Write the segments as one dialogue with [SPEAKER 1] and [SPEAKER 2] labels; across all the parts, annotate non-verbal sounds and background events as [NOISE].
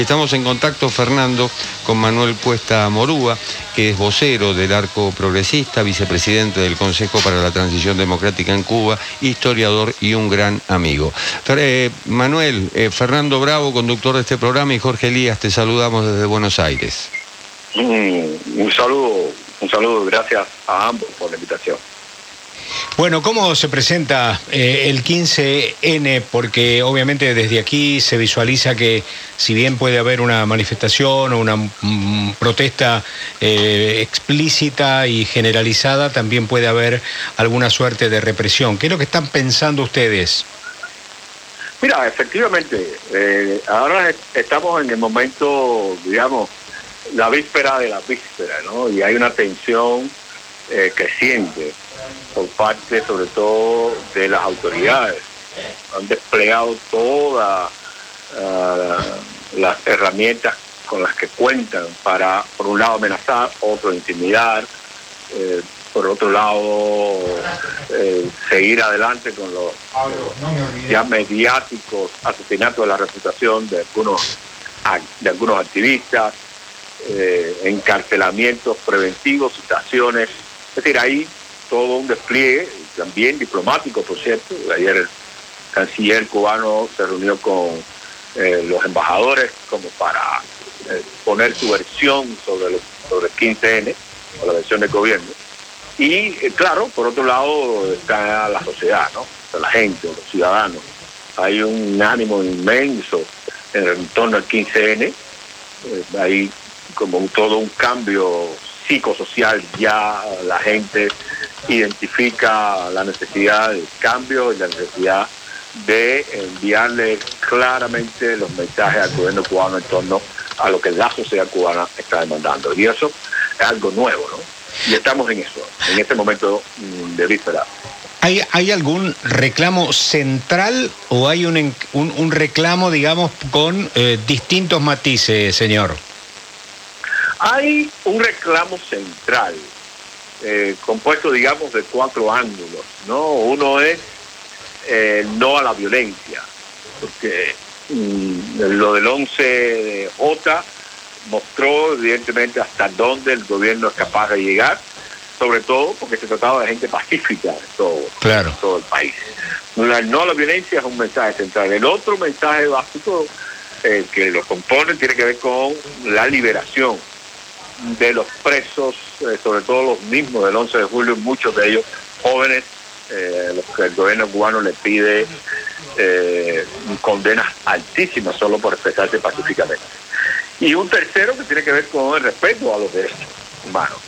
[SPEAKER 1] Estamos en contacto, Fernando, con Manuel Cuesta Morúa, que es vocero del Arco Progresista, vicepresidente del Consejo para la Transición Democrática en Cuba, historiador y un gran amigo. Eh, Manuel, eh, Fernando Bravo, conductor de este programa, y Jorge Elías, te saludamos desde Buenos Aires.
[SPEAKER 2] Mm, un saludo, un saludo, gracias a ambos por la invitación.
[SPEAKER 3] Bueno, ¿cómo se presenta eh, el 15N? Porque obviamente desde aquí se visualiza que si bien puede haber una manifestación o una mm, protesta eh, explícita y generalizada, también puede haber alguna suerte de represión. ¿Qué es lo que están pensando ustedes?
[SPEAKER 2] Mira, efectivamente, eh, ahora estamos en el momento, digamos, la víspera de la víspera, ¿no? Y hay una tensión creciente por parte sobre todo de las autoridades. Han desplegado todas ah, las herramientas con las que cuentan para, por un lado, amenazar, otro, intimidar, eh, por otro lado, eh, seguir adelante con los ya mediáticos asesinatos de la reputación de algunos, de algunos activistas, eh, encarcelamientos preventivos, citaciones. Es decir, ahí todo un despliegue, también diplomático, por cierto. Ayer el canciller cubano se reunió con eh, los embajadores como para eh, poner su versión sobre, sobre el 15N, o la versión del gobierno. Y eh, claro, por otro lado está la sociedad, ¿no? la gente, los ciudadanos. Hay un ánimo inmenso en torno al 15N. hay como todo un cambio psicosocial, ya la gente identifica la necesidad del cambio y la necesidad de enviarle claramente los mensajes al gobierno cubano en torno a lo que la sociedad cubana está demandando. Y eso es algo nuevo, ¿no? Y estamos en eso, en este momento mm, de víspera.
[SPEAKER 3] ¿Hay, ¿Hay algún reclamo central o hay un, un, reclamo, digamos, con eh, distintos matices, señor?
[SPEAKER 2] Hay un reclamo central, eh, compuesto, digamos, de cuatro ángulos. ¿no? Uno es eh, no a la violencia, porque mm, lo del 11 de J mostró, evidentemente, hasta dónde el gobierno es capaz de llegar, sobre todo porque se trataba de gente pacífica en todo, todo el país. no a la violencia es un mensaje central. El otro mensaje básico eh, que lo compone tiene que ver con la liberación de los presos, eh, sobre todo los mismos del 11 de julio, muchos de ellos jóvenes, eh, los que el gobierno cubano le pide eh, condenas altísimas solo por expresarse pacíficamente. Y un tercero que tiene que ver con el respeto a los derechos humanos.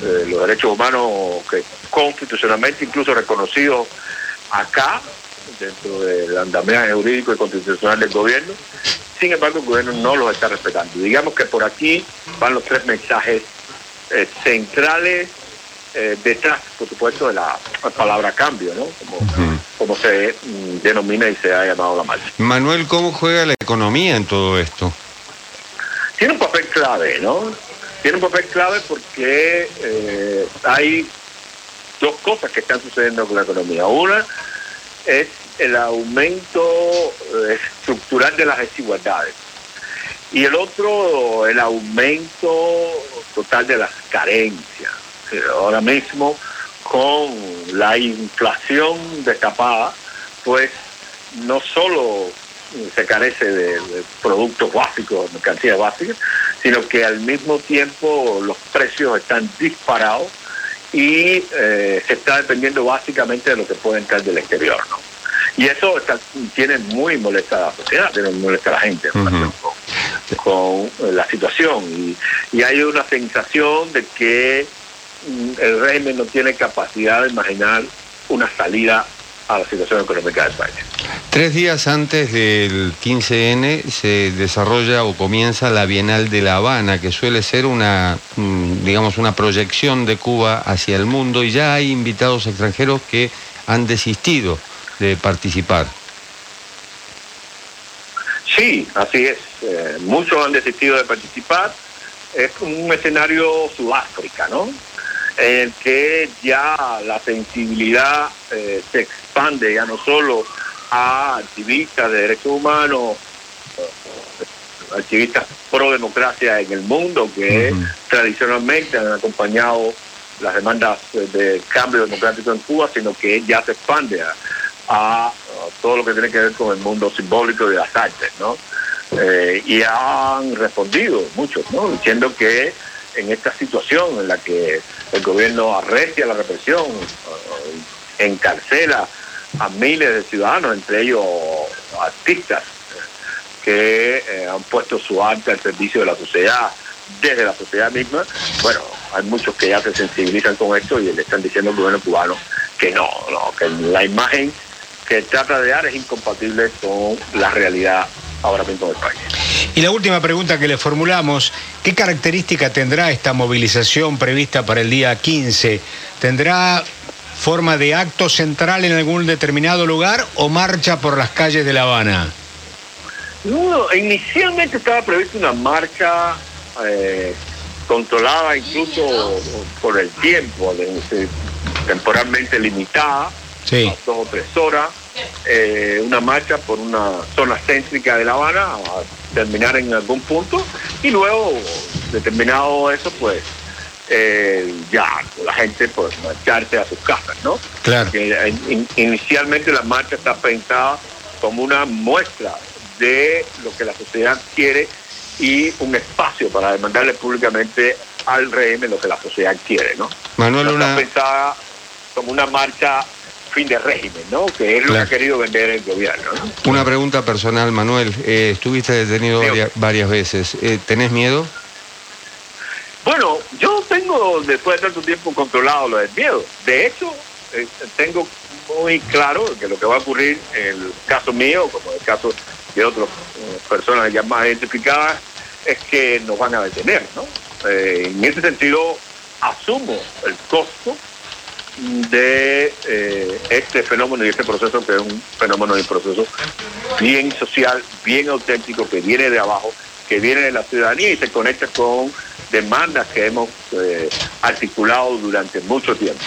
[SPEAKER 2] los derechos humanos que constitucionalmente incluso reconocidos acá, dentro del andamiaje jurídico y constitucional del gobierno, sin embargo, el gobierno no los está respetando. Digamos que por aquí van los tres mensajes eh, centrales eh, detrás, por supuesto, de la, palabra cambio, ¿no? Como, se mm, denomina y se ha llamado la marcha.
[SPEAKER 1] Manuel, ¿cómo juega la economía en todo esto?
[SPEAKER 2] Tiene un papel clave, ¿no? Tiene un papel clave porque eh, hay dos cosas que están sucediendo con la economía. Una es el aumento eh, estructural de las desigualdades y el otro el aumento total de las carencias. Ahora mismo con la inflación destapada, pues no solo se carece de, productos básicos, mercancías básicas, sino que al mismo tiempo los precios están disparados y eh, se está dependiendo básicamente de lo que puede entrar del exterior. ¿no? Y eso tiene muy molesta a la sociedad, tiene muy molesta a la gente con, la situación. Y, hay una sensación de que mm, el régimen no tiene capacidad de imaginar una salida a la situación económica de España.
[SPEAKER 1] Tres días antes del 15N se desarrolla o comienza la Bienal de La Habana, que suele ser una, mm, digamos, una proyección de Cuba hacia el mundo y ya hay invitados extranjeros que han desistido de participar.
[SPEAKER 2] Sí, así es. Eh, muchos han desistido de participar. Es un escenario Sudáfrica, ¿no? En el que ya la sensibilidad eh, se expande ya no solo a activistas de derechos humanos, activistas pro democracia en el mundo que tradicionalmente han acompañado las demandas de cambio democrático en Cuba, sino que ya se expande a, todo lo que tiene que ver con el mundo simbólico de las artes, ¿no? Eh, y han respondido muchos, ¿no? Diciendo que en esta situación en la que el gobierno arrestia la represión, eh, encarcela a miles de ciudadanos, entre ellos artistas, que eh, han puesto su arte al servicio de la sociedad, desde la sociedad misma, bueno, hay muchos que ya se sensibilizan con esto y le están diciendo al gobierno cubano que no, no, que la imagen que trata de dar es incompatible con la realidad ahora mismo del país.
[SPEAKER 3] Y la última pregunta que le formulamos, ¿qué característica tendrá esta movilización prevista para el día 15? ¿Tendrá forma de acto central en algún determinado lugar o marcha por las calles de La Habana?
[SPEAKER 2] No, inicialmente estaba prevista una marcha eh, controlada incluso por el tiempo, temporalmente limitada, dos o tres horas, eh, una marcha por una zona céntrica de La Habana a terminar en algún punto y luego, determinado eso, pues eh, ya la gente pues marcharse a sus casas, ¿no?
[SPEAKER 3] Claro.
[SPEAKER 2] inicialmente la marcha está pensada como una muestra de lo que la sociedad quiere y un espacio para demandarle públicamente al régimen lo que la sociedad quiere, ¿no?
[SPEAKER 1] Manuel,
[SPEAKER 2] una... Está pensada como una marcha fin de régimen, ¿no? Que es lo que ha querido vender el gobierno. ¿no?
[SPEAKER 1] Una pregunta personal, Manuel. Eh, estuviste detenido varias, veces. Eh, ¿Tenés miedo?
[SPEAKER 2] Bueno, yo tengo después de tanto tiempo controlado lo del miedo. De hecho, eh, tengo muy claro que lo que va a ocurrir en el caso mío, como en el caso de otras personas ya más identificadas, es que nos van a detener, ¿no? en ese sentido, asumo el costo de eh, este fenómeno y este proceso que es un fenómeno y proceso bien social, bien auténtico, que viene de abajo, que viene de la ciudadanía y se conecta con demandas que hemos eh, articulado durante mucho tiempo.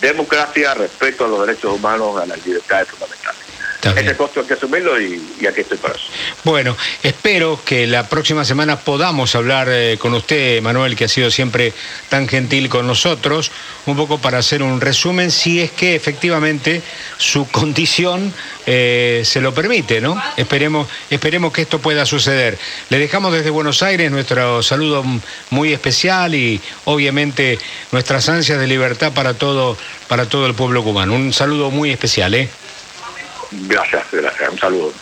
[SPEAKER 2] Democracia, respeto a los derechos humanos, a las libertades fundamentales. Ese costo hay que asumirlo y, aquí estoy para eso.
[SPEAKER 3] Bueno, espero que la próxima semana podamos hablar eh, con usted, Manuel, que ha sido siempre tan gentil con nosotros, un poco para hacer un resumen, si es que efectivamente su [LAUGHS] condición eh, se lo permite, ¿no? Esperemos, esperemos que esto pueda suceder. Le dejamos desde Buenos Aires nuestro saludo muy especial y obviamente nuestras ansias de libertad para todo, para todo el pueblo cubano. Un saludo muy especial, ¿eh?
[SPEAKER 2] Gracias, gracias. Un saludo.